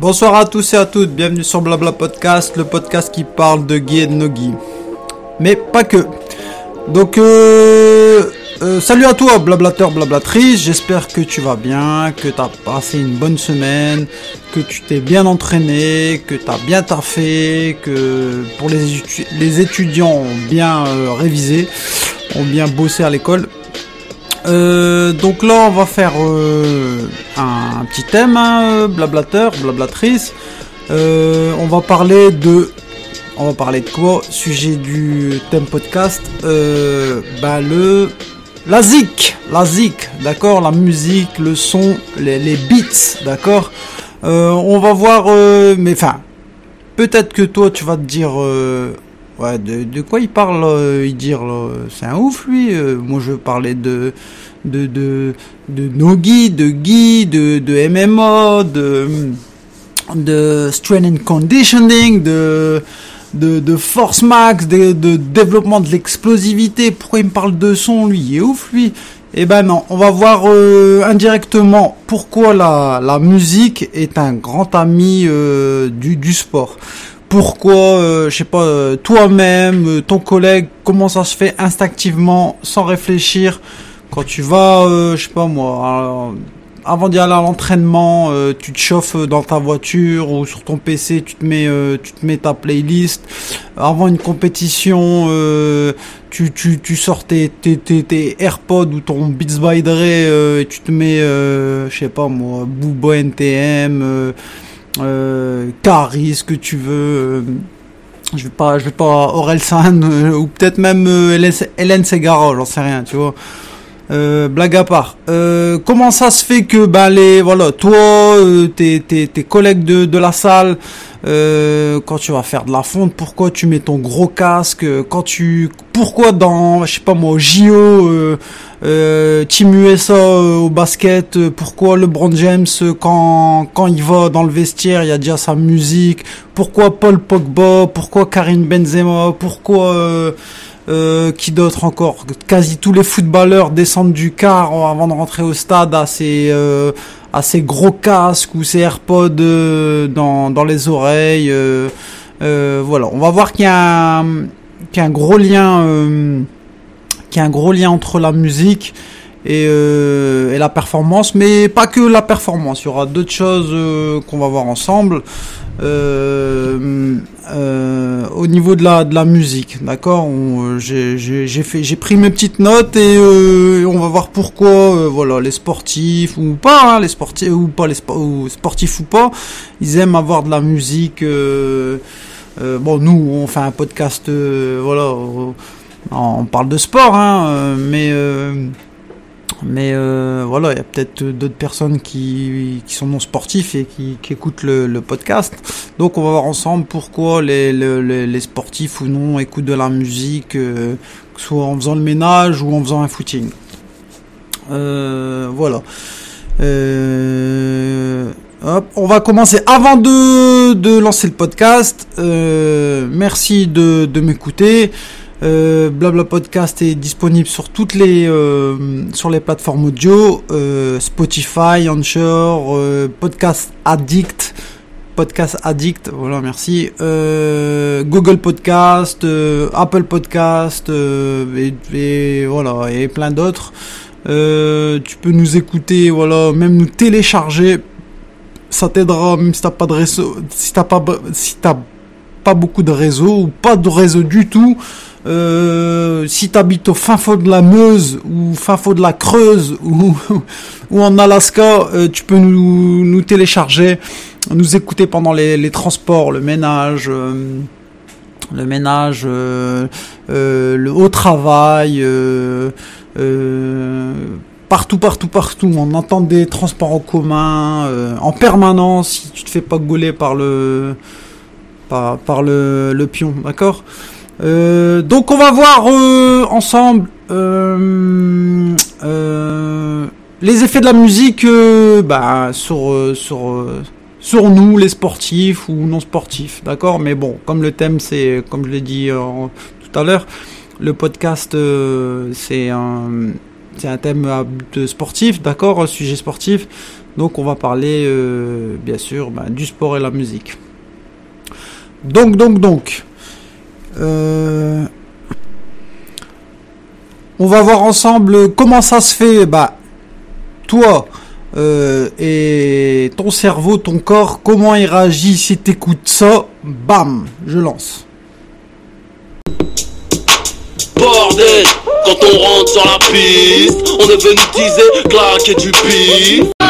Bonsoir à tous et à toutes, bienvenue sur Blabla Podcast, le podcast qui parle de Guy et de Nogi. Mais pas que. Donc, euh, euh, salut à toi, blablateur, blablatrice. J'espère que tu vas bien, que tu as passé une bonne semaine, que tu t'es bien entraîné, que tu as bien taffé, que pour les, les étudiants ont bien euh, révisé, ont bien bossé à l'école. Euh, donc là, on va faire euh, un, petit thème, hein, blablateur, blablatrice. Euh, on va parler de, on va parler de quoi? Sujet du thème podcast. bah le, la zik, la zik, d'accord, la musique, le son, les, les beats, d'accord? on va voir, mais enfin, peut-être que toi, tu vas te dire. Ouais, de, quoi il parle, il dire, c'est un ouf lui. moi, je parlais de de, de, de Nogi, de Guy, de, de MMO, de, de Strength and Conditioning, de, de, de Force Max, de, de développement de l'explosivité. Pourquoi il me parle de son, lui? Il est ouf, lui. Eh ben non, on va voir euh, indirectement pourquoi la, la musique est un grand ami euh, du, du sport. Pourquoi, euh, je sais pas, toi-même, ton collègue, comment ça se fait instinctivement, sans réfléchir, quand tu vas, euh, je sais pas moi, avant d'y aller à l'entraînement, euh, tu te chauffes dans ta voiture ou sur ton PC, tu te mets, euh, tu te mets ta playlist. Avant une compétition, tu, tu, tu sors tes, tes, tes, AirPods ou ton Beats by Dre et tu te mets, je sais pas moi, Booba NTM, euh, ce que tu veux je vais pas je vais pas Aurel San ou peut-être même Hélène Segara j'en sais rien tu vois euh, blague à part. Euh, comment ça se fait que ben les voilà toi euh, tes, tes, tes collègues de, de la salle euh, quand tu vas faire de la fonte pourquoi tu mets ton gros casque quand tu pourquoi dans je sais pas moi JO Team USA au basket pourquoi LeBron James quand quand il va dans le vestiaire il y a déjà sa musique pourquoi Paul Pogba pourquoi Karim Benzema pourquoi euh, qui d'autre encore? Quasi tous les footballeurs descendent du car avant de rentrer au stade à ces, euh, à ces gros casques ou ces AirPods euh, dans, les oreilles. voilà, on va voir qu'il y a un, qu'il y a un gros lien, qu'il y a un gros lien entre la musique et, et, la performance, mais pas que la performance. Il y aura d'autres choses qu'on va voir ensemble. Euh, euh, au niveau de la de la musique, d'accord? J'ai fait j'ai pris mes petites notes et euh, on va voir pourquoi euh, voilà les sportifs ou pas hein, les sportifs ou pas les sportifs ou pas, ils aiment avoir de la musique. bon nous on fait un podcast voilà on parle de sport hein, mais mais euh, voilà, il y a peut-être d'autres personnes qui, sont non sportifs et qui, écoutent le, podcast. Donc on va voir ensemble pourquoi les, sportifs ou non écoutent de la musique, euh, soit en faisant le ménage ou en faisant un footing. Euh, voilà. Hop, on va commencer avant de, de lancer le podcast. Merci de m'écouter. Euh, Blabla Podcast est disponible sur toutes les euh, sur les plateformes audio, euh, Spotify, Anchor, euh, Podcast Addict, Podcast Addict, voilà merci, Google Podcast, Apple Podcast et, et, voilà et plein d'autres. tu peux nous écouter, voilà, même nous télécharger. Ça t'aidera même si t'as pas de réseau, si t'as pas si t'as pas beaucoup de réseau ou pas de réseau du tout. Euh, si tu habites au fin fond de la Meuse ou fin fond de la Creuse ou, ou en Alaska, euh, tu peux nous, nous télécharger, nous écouter pendant les, transports, le ménage, euh, le ménage, euh, le haut travail, partout, partout, partout. On entend des transports en commun en permanence si tu te fais pas gauler par le par, par le, le pion, d'accord? Euh, donc on va voir euh, ensemble euh, les effets de la musique bah, sur sur sur nous les sportifs ou non sportifs, d'accord? Mais bon, comme le thème c'est comme je l'ai dit tout à l'heure, le podcast c'est un un thème de sportif, d'accord, sujet sportif. Donc on va parler bien sûr ben, du sport et la musique. Donc donc donc. On va voir ensemble comment ça se fait. Bah, toi, euh, et ton cerveau, ton corps, comment il réagit si t'écoutes ça, bam, je lance. Bordel, quand on rentre sur la piste, on est venu teaser, claquer du pif.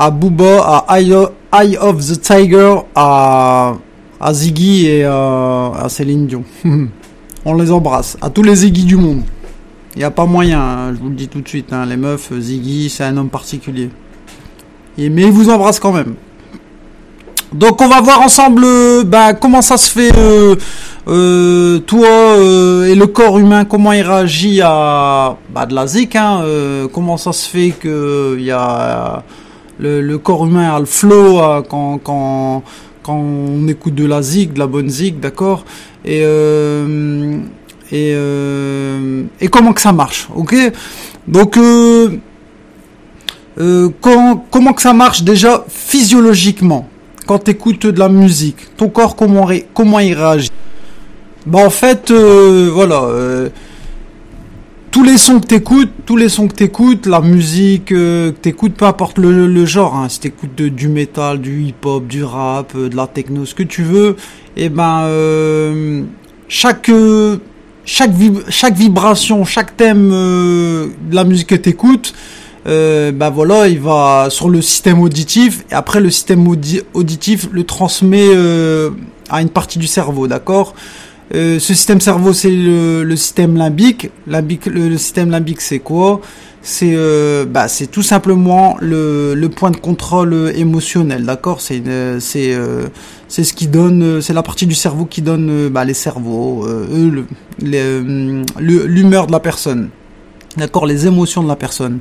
à Booba, à Eye of the Tiger, à, à Ziggy et à, Céline Dion. On les embrasse. À tous les Ziggy du monde. Il n'y a pas moyen, hein, je vous le dis tout de suite. Hein, les meufs, Ziggy, c'est un homme particulier. Mais il vous embrasse quand même. Donc on va voir ensemble euh, bah, comment ça se fait euh, euh, toi euh, et le corps humain, comment il réagit à bah, de la zik, hein, euh, comment ça se fait que il y a le, corps humain a le flow quand, quand, quand on écoute de la zik, de la bonne zik, d'accord et, et, et comment que ça marche, ok Donc comment que ça marche déjà physiologiquement quand tu écoutes de la musique, ton corps comment, comment il réagit? Bah en fait, euh, voilà. Euh, tous les sons que t'écoutes, tous les sons que t'écoutes, la musique euh, que t'écoutes, peu importe le, genre, hein, si t'écoutes du métal, du hip-hop, du rap, de la techno, ce que tu veux, et eh ben chaque chaque vibration, chaque thème de la musique que t'écoutes, euh, ben voilà, il va sur le système auditif et après le système auditif le transmet à une partie du cerveau, d'accord? Euh, ce système cerveau, c'est le, système limbique. limbique le, système limbique, c'est quoi? C'est euh, bah, c'est tout simplement le, le point de contrôle émotionnel, d'accord? C'est c'est euh, c'est ce qui donne, c'est la partie du cerveau qui donne bah, les cerveaux, l'humeur de la personne, d'accord? Les émotions de la personne.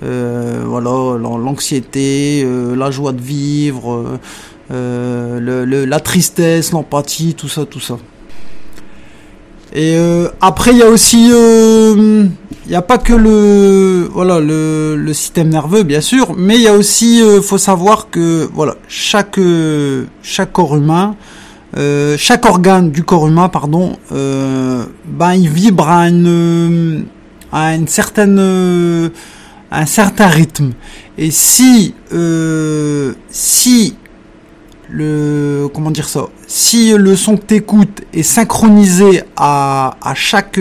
voilà, l'anxiété, la joie de vivre, le, la tristesse, l'empathie, tout ça, tout ça. Et euh, après, il y a aussi, euh, il n'y a pas que le, voilà, le, le, système nerveux, bien sûr, mais il y a aussi, euh, faut savoir que, voilà, chaque, chaque corps humain, chaque organe du corps humain, pardon, ben il vibre à une, à une certaine, un certain rythme. Et si, si le comment dire ça si le son que t'écoutes est synchronisé à, à chaque,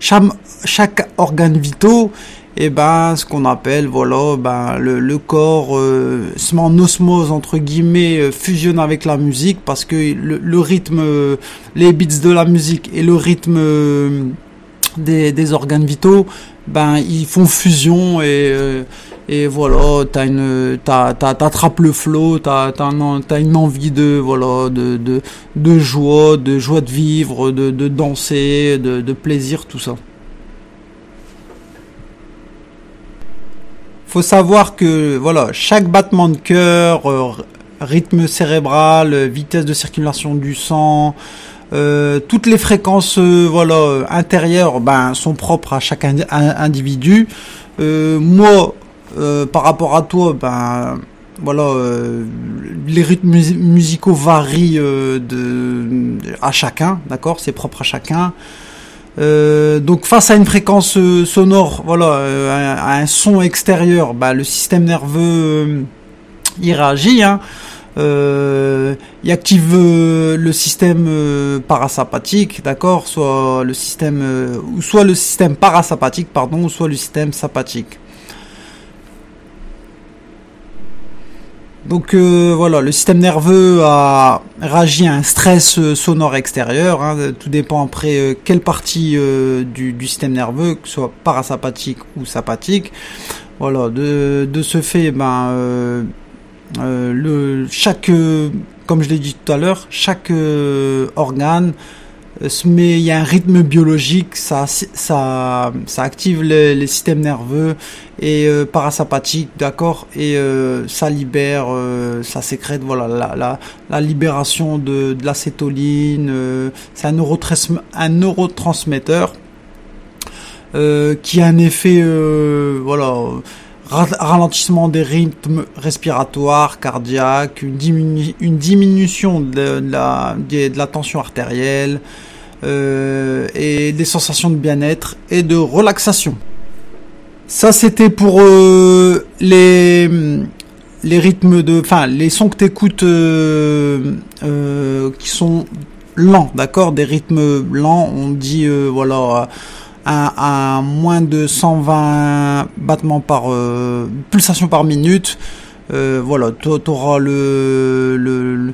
chaque chaque organe vitaux et eh ben ce qu'on appelle voilà ben le, le corps euh, se met en osmose entre guillemets euh, fusionne avec la musique parce que le, le rythme euh, les beats de la musique et le rythme euh, des, des organes vitaux ben ils font fusion et et voilà t'as une t'attrapes le flow t'as t'as une envie de joie de joie de vivre de, danser de, de plaisir tout ça. Faut savoir que voilà chaque battement de cœur euh, rythme cérébral vitesse de circulation du sang euh, toutes les fréquences euh, voilà intérieures ben sont propres à chaque individu. Moi euh, par rapport à toi, ben voilà, euh, les rythmes musicaux varient euh, à chacun, d'accord, c'est propre à chacun. donc face à une fréquence sonore, voilà, à, un son extérieur, ben, le système nerveux il réagit. Hein. il active le système parasympathique, d'accord, soit le système, soit le système parasympathique, pardon, soit le système sympathique. Donc euh, voilà, le système nerveux a réagi à un stress euh, sonore extérieur. Hein, tout dépend après euh, quelle partie du, système nerveux, que ce soit parasympathique ou sympathique. Voilà, de, de ce fait, ben le chaque, comme je l'ai dit tout à l'heure, chaque organe mais il y a un rythme biologique, ça, ça, ça active les, systèmes nerveux et euh, parasympathiques, d'accord, et euh, ça libère, euh, ça sécrète, voilà, la, la, la libération de, de l'acétoline. c'est un, un neurotransmetteur qui a un effet, voilà ralentissement des rythmes respiratoires, cardiaques, une, une diminution de, la, de, la, tension artérielle euh, et des sensations de bien-être et de relaxation. Ça c'était pour euh, les les rythmes de, enfin les sons que t'écoutes euh, euh, qui sont lents, d'accord, des rythmes lents. On dit voilà à, moins de 120 battements par pulsation par minute. Voilà, tu auras le, le,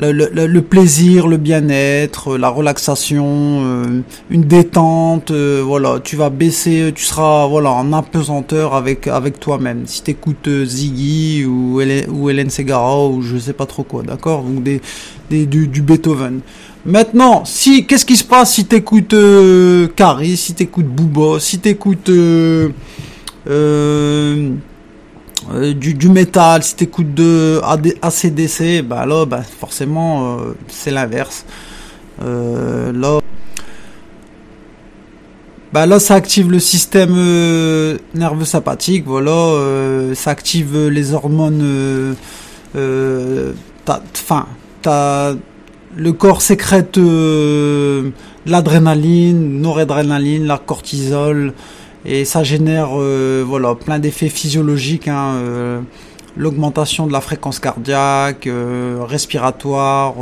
le, plaisir, le bien-être, la relaxation, euh, une détente. voilà, tu vas baisser, tu seras voilà en apesanteur avec toi-même. Si t'écoutes Ziggy ou Hélène, ou Segara ou je sais pas trop quoi, d'accord, donc des, du, Beethoven. Maintenant, si qu'est-ce qui se passe si t'écoutes euh, Carrie, si t'écoutes Booba, si t'écoutes euh, euh, euh, du, métal, si t'écoutes de ACDC, bah là, bah forcément, euh, c'est l'inverse. là, bah là, ça active le système nerveux sympathique, voilà, ça active les hormones. Le corps sécrète euh, l'adrénaline, noradrénaline, la cortisol, et ça génère euh, voilà plein d'effets physiologiques. Hein, euh, L'augmentation de la fréquence cardiaque, euh, respiratoire,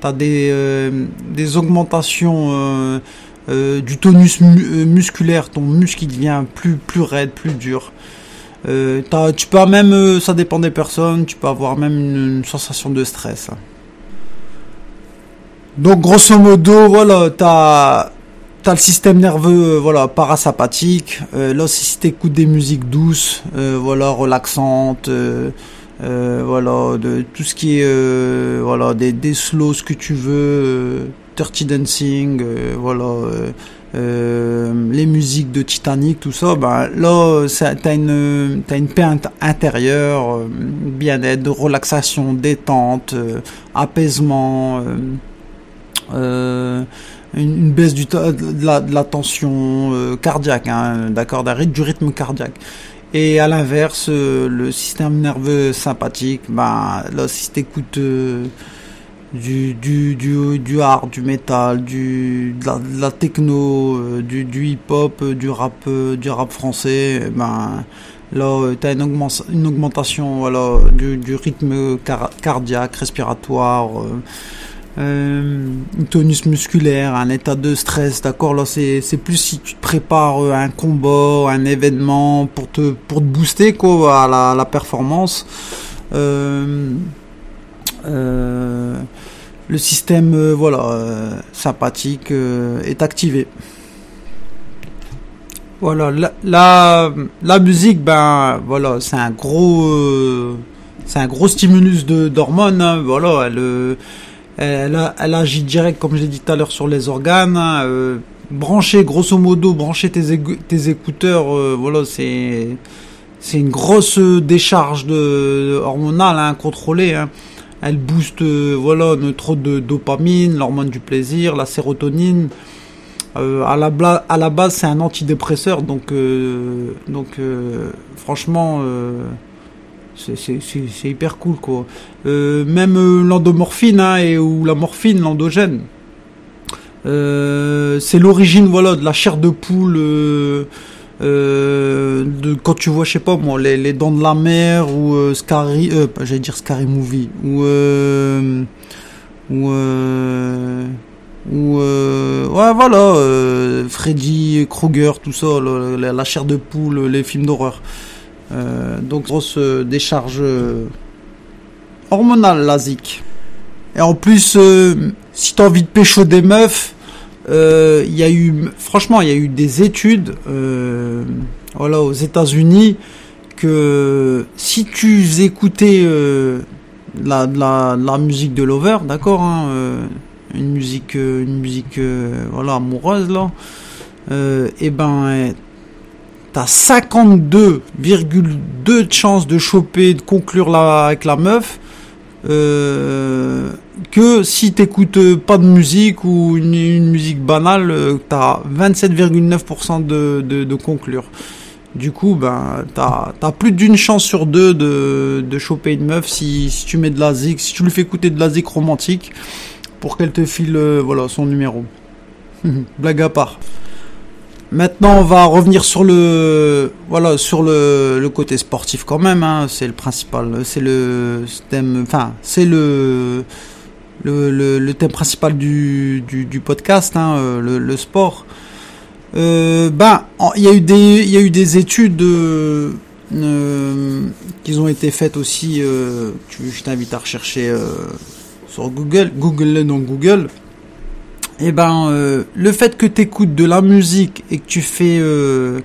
tu as des, des augmentations du tonus musculaire, ton muscle qui devient plus, plus raide, plus dur. tu peux même, ça dépend des personnes, tu peux avoir même une, une sensation de stress. Donc grosso modo, voilà, t'as as le système nerveux, euh, voilà, parasympathique. Euh, là, si t'écoutes des musiques douces, euh, voilà, relaxantes, voilà, de tout ce qui est, voilà, des, des slows, que tu veux, dirty dancing, voilà. les musiques de Titanic, tout ça, ben là, t'as une, t'as une paix intérieure, bien-être, relaxation, détente, apaisement. Euh, une, baisse du de, la, de la tension euh, cardiaque, hein, d'accord, du rythme cardiaque. Et à l'inverse, euh, le système nerveux sympathique, ben là, si t'écoutes du, du, du, du hard, du metal, du, de la, techno, du, du hip-hop, du rap, du rap français, ben là, t'as une, une augmentation, voilà, du, du rythme cardiaque, respiratoire euh, une tonus musculaire, un état de stress, d'accord Là, c'est plus si tu te prépares euh, un combat, un événement pour te pour te booster quoi à la, performance. Euh, euh, le système euh, voilà sympathique est activé. Voilà, la, la, la musique, ben voilà, c'est un gros, c'est un gros stimulus de d'hormones. Hein, voilà, elle elle, agit direct, comme je l'ai dit tout à l'heure, sur les organes. Hein, euh, brancher, grosso modo, brancher tes, écouteurs, euh, voilà, c'est une grosse décharge de hormonale hein, contrôlée. Hein. Elle booste, euh, voilà, notre de dopamine, l'hormone du plaisir, la sérotonine. Euh, à, la base, c'est un antidépresseur, donc donc franchement c'est hyper cool quoi. Euh, même euh, l'endomorphine hein, et ou la morphine, l'endogène. Euh, c'est l'origine voilà de la chair de poule euh, euh, de quand tu vois je sais pas moi les, les dents de la mer ou euh, Scary j'allais dire Scary Movie ou ou ou ouais voilà Freddy Krueger tout ça la, la, chair de poule les films d'horreur euh, donc grosse décharge hormonal la zik. Et en plus, euh, si t'as envie de pécho des meufs, euh, il y a eu, franchement, il y a eu des études, euh, voilà, aux États-Unis, que si tu écoutais euh, la, la, musique de Lover, d'accord, hein, euh, une musique, euh, une musique, euh, voilà, amoureuse là, euh, et ben, t'as 52,2 de chances de choper, de conclure avec la meuf, euh, que si t'écoutes pas de musique ou une, musique banale, euh, t'as 27,9% de, conclure. Du coup, ben, t'as as plus d'une chance sur deux de, de choper une meuf si, si tu mets de la zik, si tu lui fais écouter de la zik romantique pour qu'elle te file, euh, voilà, son numéro. Blague à part. Maintenant, on va revenir sur le, voilà, sur le, le côté sportif quand même. Hein, c'est le principal, c'est le thème, enfin, c'est le, le, le, le thème principal du, podcast, hein, le, le sport. Euh, ben, en- il y a eu des, il y a eu des études euh, euh, qui ont été faites aussi. Je t'invite à rechercher sur Google, Google dans Google. Et ben, euh, le fait que tu écoutes de la musique et que tu fais euh,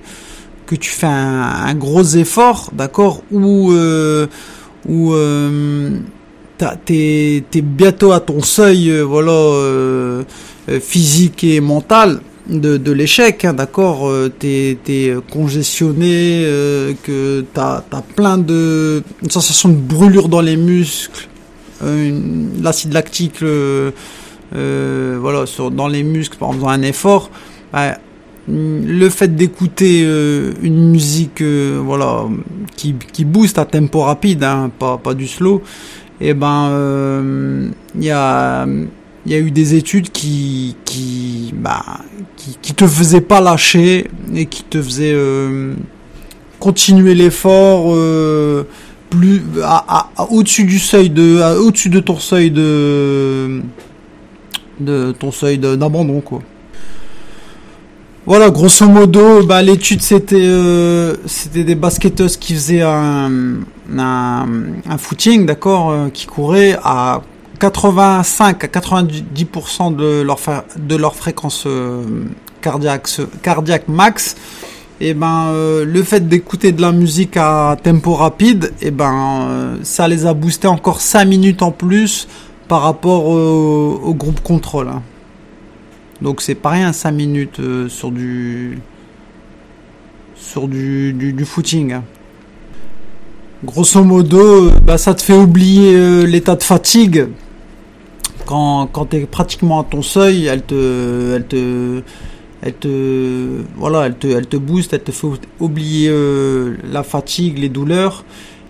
que tu fais un, gros effort, d'accord, ou euh, ou euh, t'as- t'es bientôt à ton seuil, voilà, physique et mental de, l'échec, hein, d'accord, t'es congestionné, que t'as as plein de une sensation de brûlure dans les muscles, l'acide lactique. Euh, voilà, dans les muscles en faisant un effort, bah, le fait d'écouter euh, une musique euh, voilà qui, qui booste à tempo rapide, hein, pas, pas du slow, et ben euh, il y a il y a eu des études qui qui bah qui, te faisaient pas lâcher et qui te faisaient continuer l'effort plus au-dessus du seuil de au-dessus de ton seuil de de ton seuil d'abandon quoi. Voilà, grosso modo, bah, l'étude c'était euh, c'était des basketteuses qui faisaient un un, footing, d'accord, euh, qui couraient à 85 à 90% de leur de fréquence euh, cardiaque cardiaque max. Et ben euh, le fait d'écouter de la musique à tempo rapide, et ben euh, ça les a boostés encore 5 minutes en plus par rapport au, groupe contrôle. hein. Donc c'est pas rien 5 minutes euh, sur du sur du, du, footing. hein. Grosso modo, euh, bah, ça te fait oublier euh, l'état de fatigue. Quand, quand tu es pratiquement à ton seuil, elle te, elle te, elle te, voilà, elle te, elle te booste, elle te fait oublier la fatigue, les douleurs.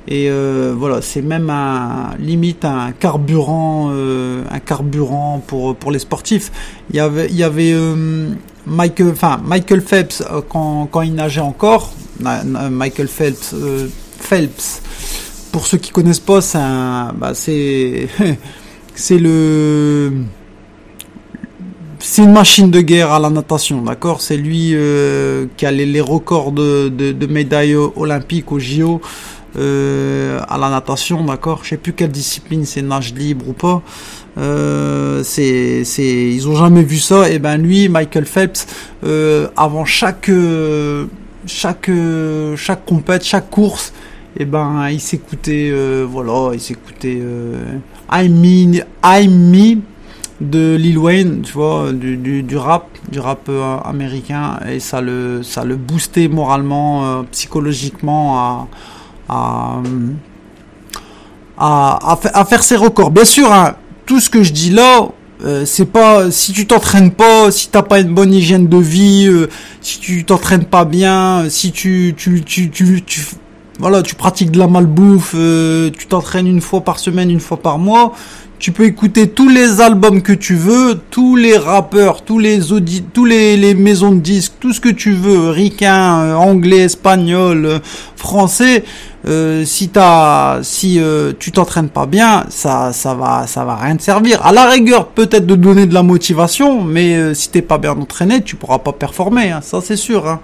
Et euh, voilà, c'est même un limite un carburant, euh, un carburant pour pour les sportifs. Il y avait, il y avait euh, Michael, enfin Michael Phelps euh, quand quand il nageait encore. Michael Phelps, euh, Phelps. Pour ceux qui connaissent pas, c'est bah c'est c'est le c'est une machine de guerre à la natation, d'accord? C'est lui euh, qui a les, les records de, de, de médailles olympiques au JO euh, à la natation, d'accord Je sais plus quelle discipline, c'est nage libre ou pas. Euh, c'est, c'est, ils ont jamais vu ça. Et ben lui, Michael Phelps, euh, avant chaque, euh, chaque, euh, chaque compète, chaque course, et ben il s'écoutait, euh, voilà, il s'écoutait euh, I'm Me, I'm Me de Lil Wayne, tu vois, du, du, du rap, du rap américain, et ça le, ça le boostait moralement, euh, psychologiquement à, à, à, à, fa- à faire ses records. Bien sûr, hein, tout ce que je dis là, euh, c'est pas si tu t'entraînes pas, si t'as pas une bonne hygiène de vie, euh, si tu t'entraînes pas bien, si tu tu tu tu, tu voilà, tu pratiques de la malbouffe, euh, tu t'entraînes une fois par semaine, une fois par mois, tu peux écouter tous les albums que tu veux, tous les rappeurs, tous les audits, tous les, les maisons de disques, tout ce que tu veux, ricain, euh, anglais, espagnol, français. Euh, si t'as, si euh, tu t'entraînes pas bien, ça, ça va, ça va rien te servir. À la rigueur, peut-être de donner de la motivation, mais euh, si t'es pas bien entraîné, tu pourras pas performer. hein, ça c'est sûr. Hein.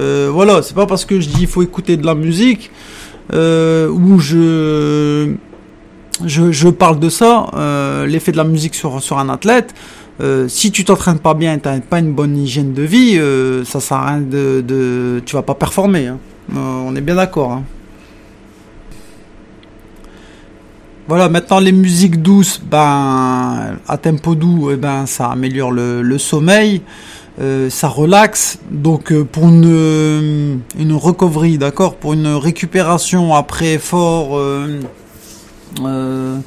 Euh, voilà, c'est pas parce que je dis il faut écouter de la musique ou je je, parle de ça, l'effet de la musique sur, sur un athlète. Si tu t'entraînes pas bien, tu n'as pas une bonne hygiène de vie, euh, ça sert à rien de, de, tu vas pas performer. Hein. on est bien d'accord. Voilà, maintenant les musiques douces, ben à tempo doux, eh ben ça améliore le, sommeil, euh, ça relaxe. Donc euh, pour une une recovery, d'accord, pour une récupération après effort, euh, une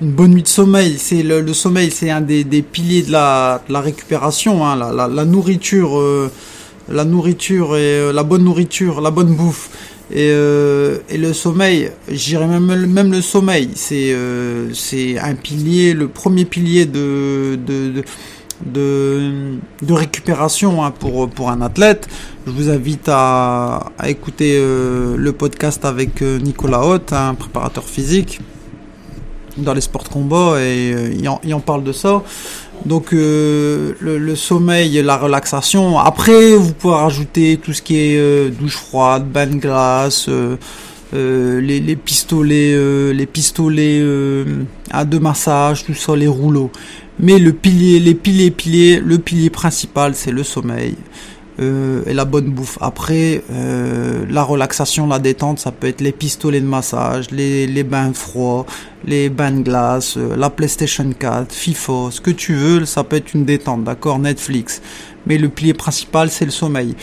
bonne nuit de sommeil, c'est le, sommeil, c'est un des, piliers de la, récupération. Hein, la, nourriture, la nourriture et la bonne nourriture, la bonne bouffe et, euh, et le sommeil, j'irais même, même le sommeil, c'est euh, un pilier, le premier pilier de, de, de de, récupération hein, pour, pour un athlète. Je vous invite à, à écouter euh, le podcast avec euh, Nicolas Haute, un préparateur physique dans les sports combat, et euh, il en, il, en, parle de ça. Donc euh, le, sommeil, la relaxation. Après, vous pouvez rajouter tout ce qui est euh, douche froide, bain de glace, euh, les, les, pistolets, les pistolets à deux massages, tout ça, les rouleaux. Mais le pilier, les piliers, piliers, le pilier principal, c'est le sommeil. Euh, et la bonne bouffe. Après, euh, la relaxation, la détente, ça peut être les pistolets de massage, les, les bains froids, les bains de glace, euh, la PlayStation 4, FIFA, ce que tu veux, ça peut être une détente, d'accord Netflix. Mais le pilier principal, c'est le sommeil.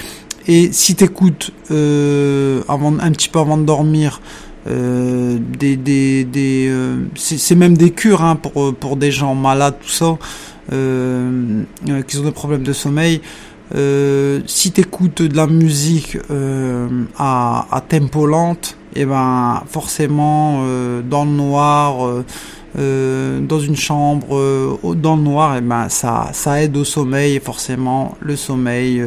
Et si t'écoutes euh, avant, un petit peu avant de dormir, euh, des, des, des c'est même des cures hein, pour pour des gens malades, tout ça, qui ont des problèmes de sommeil. Euh, si tu écoutes de la musique euh, à, tempo lente, et eh ben forcément euh, dans le noir, dans une chambre dans le noir, et eh ben ça ça aide au sommeil et forcément le sommeil.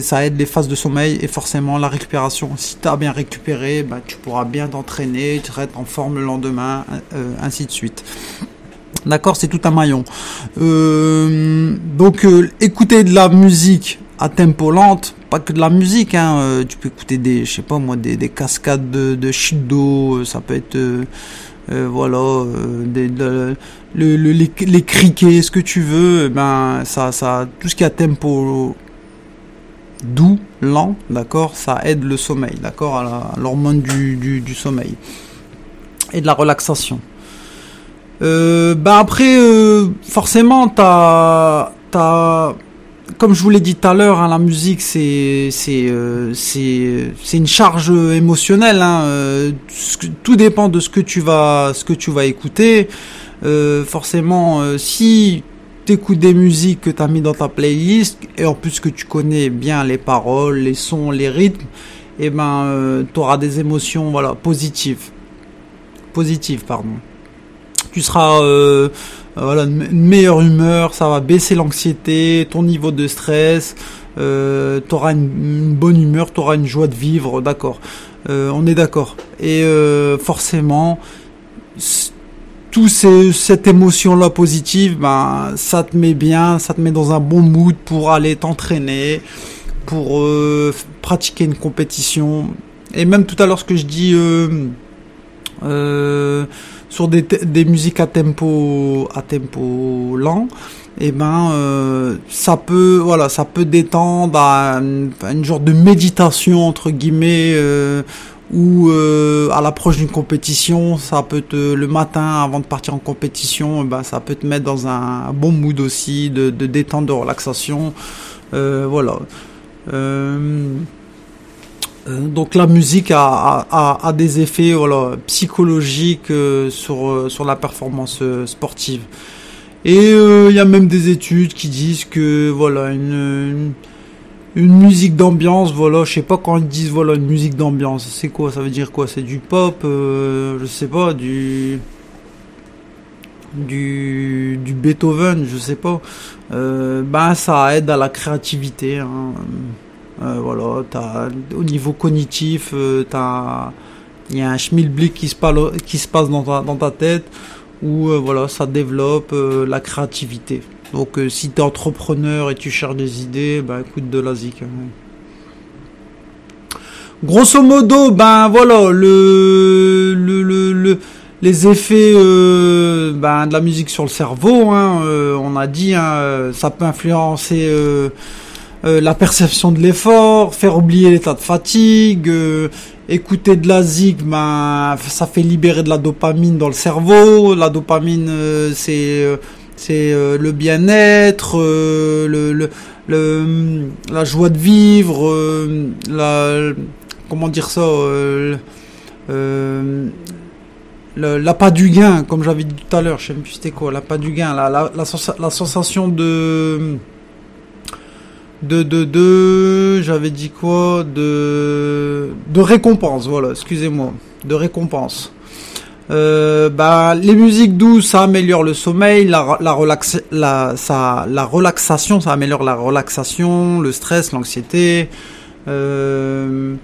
Ça aide les phases de sommeil et forcément la récupération. Si tu as bien récupéré, ben, tu pourras bien t'entraîner, tu seras en forme le lendemain, ainsi de suite. D'accord, c'est tout un maillon. Euh, donc, euh, écouter de la musique à tempo lente, pas que de la musique, hein, euh, tu peux écouter des, je sais pas moi, des, des cascades de, de shido, ça peut être, voilà, les, criquets, ce que tu veux, eh ben ça, ça, tout ce qui a tempo doux, lent, d'accord, ça aide le sommeil, d'accord, à l'hormone du sommeil et de la relaxation. Euh, bah après, euh, forcément, t'as, t'as, comme je vous l'ai dit tout à l'heure, hein, la musique c'est c'est euh, c'est c'est une charge émotionnelle. Hein, tout dépend de ce que tu vas ce que tu vas écouter. Forcément, si t'écoutes des musiques que t'as mis dans ta playlist et en plus que tu connais bien les paroles, les sons, les rythmes, et eh ben t'auras des émotions voilà positives, positives pardon tu seras euh, voilà une meilleure humeur, ça va baisser l'anxiété, ton niveau de stress, euh, tu auras une, bonne humeur, tu auras une joie de vivre, d'accord. Euh, on est d'accord. Et euh, forcément, tout ces, cette émotion là positive, ben ça te met bien, ça te met dans un bon mood pour aller t'entraîner, pour euh, pratiquer une compétition. Et même tout à l'heure ce que je dis euh, euh, sur des, des musiques à tempo à tempo lent et eh ben euh, ça peut voilà ça peut détendre à une, genre de méditation entre guillemets euh, ou euh, à l'approche d'une compétition. Ça peut te le matin avant de partir en compétition eh ben ça peut te mettre dans un bon mood aussi de, de détente de relaxation. Voilà donc la musique a, des effets voilà, psychologiques euh, sur, euh, sur la performance euh, sportive. Et il euh, y a même des études qui disent que voilà une, musique d'ambiance, voilà, je sais pas quand ils disent voilà une musique d'ambiance, c'est quoi Ça veut dire quoi? C'est du pop, je sais pas, du du, du Beethoven, je sais pas. ben ça aide à la créativité. Hein. Euh, voilà, as, au niveau cognitif, euh, il y a un schmilblick qui se, passe, qui se passe dans ta, dans ta tête où euh, voilà, ça développe la créativité. Donc si tu es entrepreneur et tu cherches des idées, bah écoute de la zik. Hein. grosso modo, ben voilà, le, le, le, les effets ben, de la musique sur le cerveau, hein, on a dit, hein, ça peut influencer la perception de l'effort, faire oublier l'état de fatigue, écouter de la zig, ben, ça fait libérer de la dopamine dans le cerveau. La dopamine, c'est c'est le bien-être, le, le, la joie de vivre, la comment dire ça, euh, euh, l'appât du gain, comme j'avais dit tout à l'heure, je sais plus c'était quoi, l'appât du gain, la, la, la, sensation de de de, de j'avais dit quoi de de récompense voilà excusez-moi de récompense euh, bah les musiques douces ça améliore le sommeil la la relax la ça la relaxation ça améliore la relaxation le stress l'anxiété euh,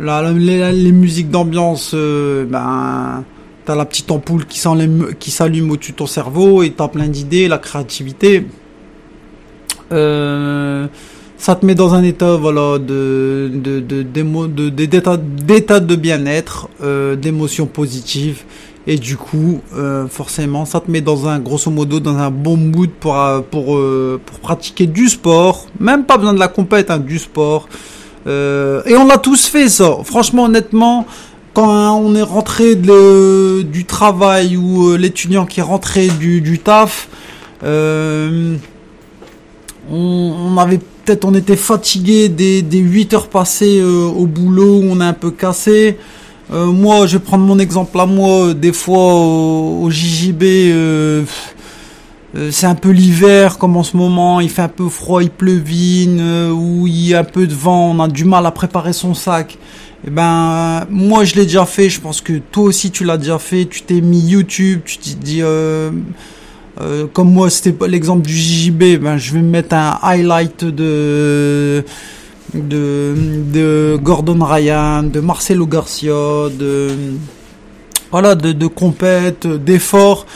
les, musiques d'ambiance, euh, ben, t'as la petite ampoule qui s'allume au-dessus de ton cerveau et t'as plein d'idées, la créativité. Euh, ça te met dans un état voilà de d'état d'état de bien-être euh, d'émotions positives. Et du coup euh, forcément ça te met dans un grosso modo dans un bon mood pour pour pour pratiquer du sport. Même pas besoin de la compète hein, du sport. Et on l'a tous fait ça. Franchement, honnêtement, quand on est rentré du travail ou l'étudiant qui est rentré du, taf, on, avait peut-être on était fatigué des, des 8 heures passées au boulot on est un peu cassé. moi, je vais prendre mon exemple à moi. Des fois au, au JJB euh, c'est un peu l'hiver comme en ce moment, il fait un peu froid, il pleuvine, euh, ou il y a un peu de vent, on a du mal à préparer son sac. Eh ben moi je l'ai déjà fait, je pense que toi aussi tu l'as déjà fait, tu t'es mis YouTube, tu t'es dit euh, comme moi c'était l'exemple du JJB, ben je vais mettre un highlight de de de Gordon Ryan, de Marcelo Garcia, de voilà de compète, d'efforts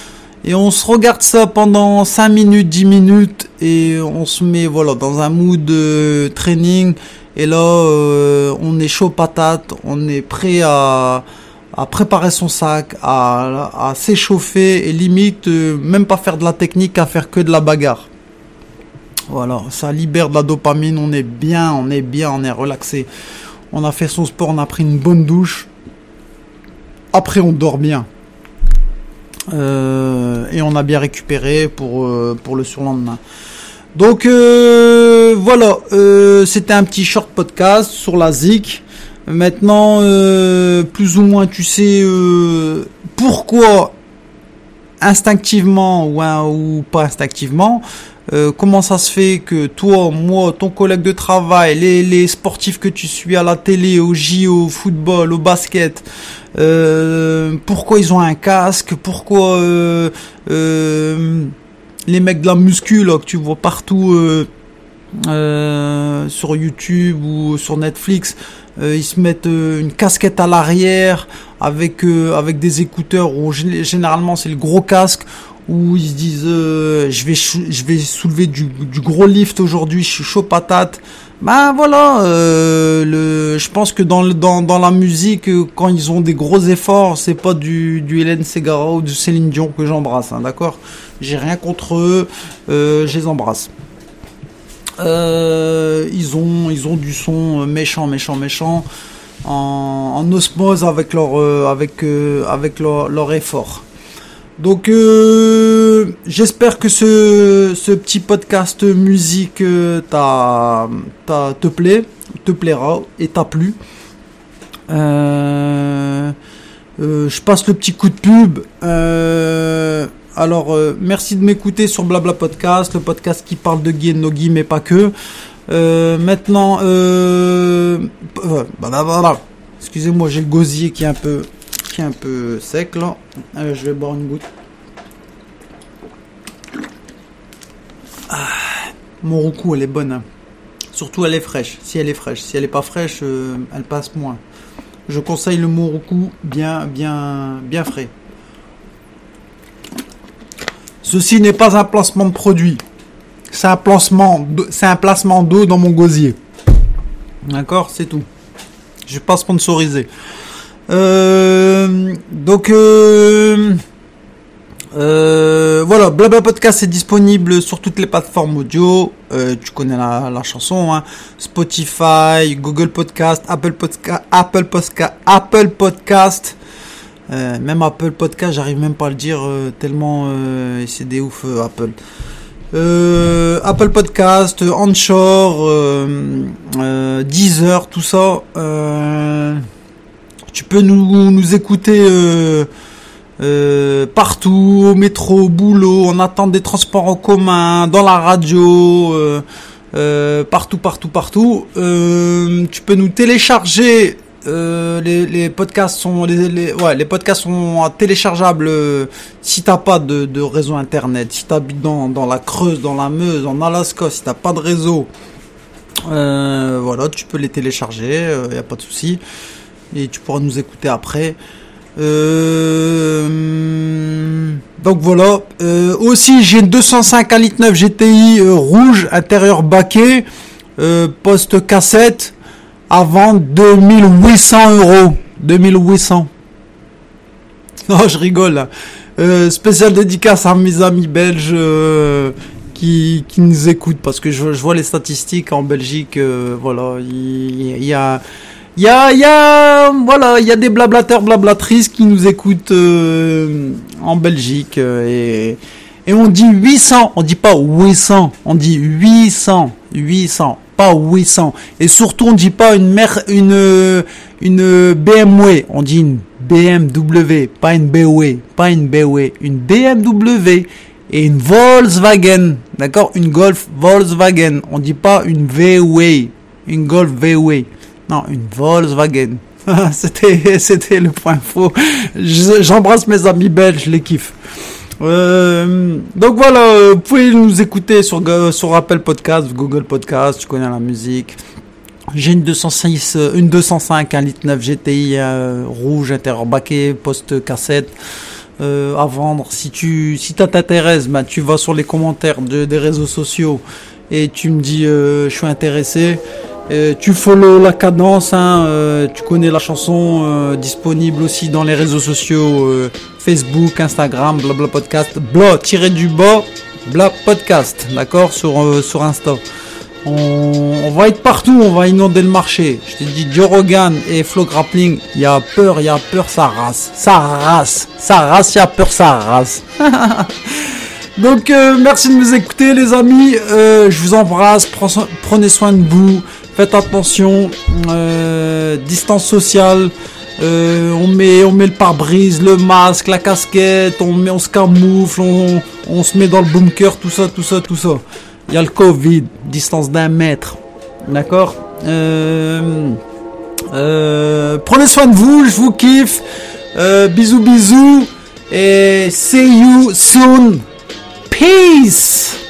et on se regarde ça pendant 5 minutes, 10 minutes et on se met voilà dans un mood de training. Et là euh, on est chaud patate, on est prêt à, à préparer son sac, à, à s'échauffer et limite euh, même pas faire de la technique, à faire que de la bagarre. Voilà, ça libère de la dopamine, on est bien, on est bien, on est relaxé. On a fait son sport, on a pris une bonne douche. Après on dort bien. Euh, et on a bien récupéré pour, euh, pour le surlendemain. Donc euh, voilà, c'était un petit short podcast sur la ZIC. Maintenant, plus ou moins, tu sais pourquoi instinctivement ou, ou pas instinctivement, comment ça se fait que toi, moi, ton collègue de travail, les, les sportifs que tu suis à la télé, au J, au football, au basket, euh, pourquoi ils ont un casque, pourquoi euh, euh, les mecs de la muscu que tu vois partout sur YouTube ou sur Netflix, ils se mettent une casquette à l'arrière avec avec des écouteurs ou généralement c'est le gros casque où ils se disent je vais je vais soulever du, du gros lift aujourd'hui, je suis chaud patate. Ben voilà, euh, le, je pense que dans, dans, dans la musique, euh, quand ils ont des gros efforts, c'est pas du, du Hélène Segara ou du Céline Dion que j'embrasse, hein, d'accord? J'ai rien contre eux, euh, je les embrasse. Euh, ils ont ils ont du son méchant, méchant, méchant, en, osmose avec leur euh, avec avec leur, effort. Donc euh, j'espère que ce, ce, petit podcast musique euh, t'a, te plaît, te plaira et t'a plu. Euh, je passe le petit coup de pub. Alors merci de m'écouter sur Blabla Podcast, le podcast qui parle de Guy et Nogi mais pas que. maintenant, excusez-moi, j'ai le gosier qui est un peu sec là. je vais boire une goutte. Ah, mon roucou, elle est bonne. Hein. Surtout, elle est fraîche. Si elle est fraîche. Si elle est pas fraîche, euh, elle passe moins. Je conseille le Moroku bien, bien, bien frais. Ceci n'est pas un placement de produit. C'est un placement, d'eau dans mon gosier. D'accord, c'est tout. Je vais pas sponsoriser. Euh, donc euh, euh, voilà, Blabla Podcast est disponible sur toutes les plateformes audio. Tu connais la, la chanson, hein. Spotify, Google Podcast, Apple Podcast, Apple Podcast, Apple Podcast. Euh, même Apple Podcast, j'arrive même pas à le dire euh, tellement euh, c'est des ouf Apple. Apple Podcast, Onshore, Deezer, tout ça. Tu peux nous, nous écouter partout, au métro, au boulot, on attend des transports en commun, dans la radio, partout, partout, partout. Tu peux nous télécharger. Euh, les, podcasts sont les, ouais les podcasts sont téléchargeables euh, si t'as pas de, réseau internet si t'habites dans dans la Creuse dans la Meuse en Alaska si t'as pas de réseau euh, voilà tu peux les télécharger euh, y a pas de souci et tu pourras nous écouter après. Donc voilà. Aussi, j'ai une 205 à litre 9 GTI rouge, intérieur baquet, poste cassette, vendre 2800 euros. 2800. Non, je rigole. Euh, spécial dédicace à mes amis belges euh, qui, qui nous écoutent parce que je, je vois les statistiques en Belgique. euh, voilà, il y, a il y a, y a, voilà, il y a des blablateurs, blablatrices qui nous écoutent euh, en Belgique et, et on dit 800, on dit pas 800, on dit 800, 800, pas 800. Et surtout, on dit pas une mer, une, une BMW, on dit une BMW, pas une BMW, pas une BMW, une BMW et une Volkswagen, d'accord, une Golf Volkswagen. On dit pas une VW, une Golf VW. Non, une Volkswagen. c'était, c'était le point faux. Je- J'embrasse mes amis belges, je les kiffe. Euh, donc voilà, euh, vous pouvez nous écouter sur, sur Apple Podcast, Google Podcast, tu connais la musique. J'ai une 206, euh, une 205, un litre 9 GTI euh, rouge, intérieur baquet, poste cassette à vendre. Si tu si bah, tu vas sur les commentaires de, des réseaux sociaux et tu me dis je suis intéressé. Tu follow la cadence, hein, euh, tu connais la chanson, euh, disponible aussi dans les réseaux sociaux euh, Facebook, Instagram, blabla podcast, bla tiré du bas, bla podcast, d'accord, sur euh, sur Insta. On, on va être partout, on va inonder le marché. Je te dis, Joe Rogan et Flow Grappling, il y a peur, il y a peur, ça race, ça race, ça race, il y a peur, ça race. Donc euh, merci de nous écouter les amis, je vous embrasse, prenez soin de vous, faites attention, euh, distance sociale, euh, on met le pare-brise, le masque, la casquette, on se camoufle, on, se met dans le bunker, tout ça, tout ça, tout ça. Il y a le Covid, distance d'un mètre, d'accord? Euh, Prenez soin de vous, je vous kiffe, bisous bisous. Et see you soon. Peace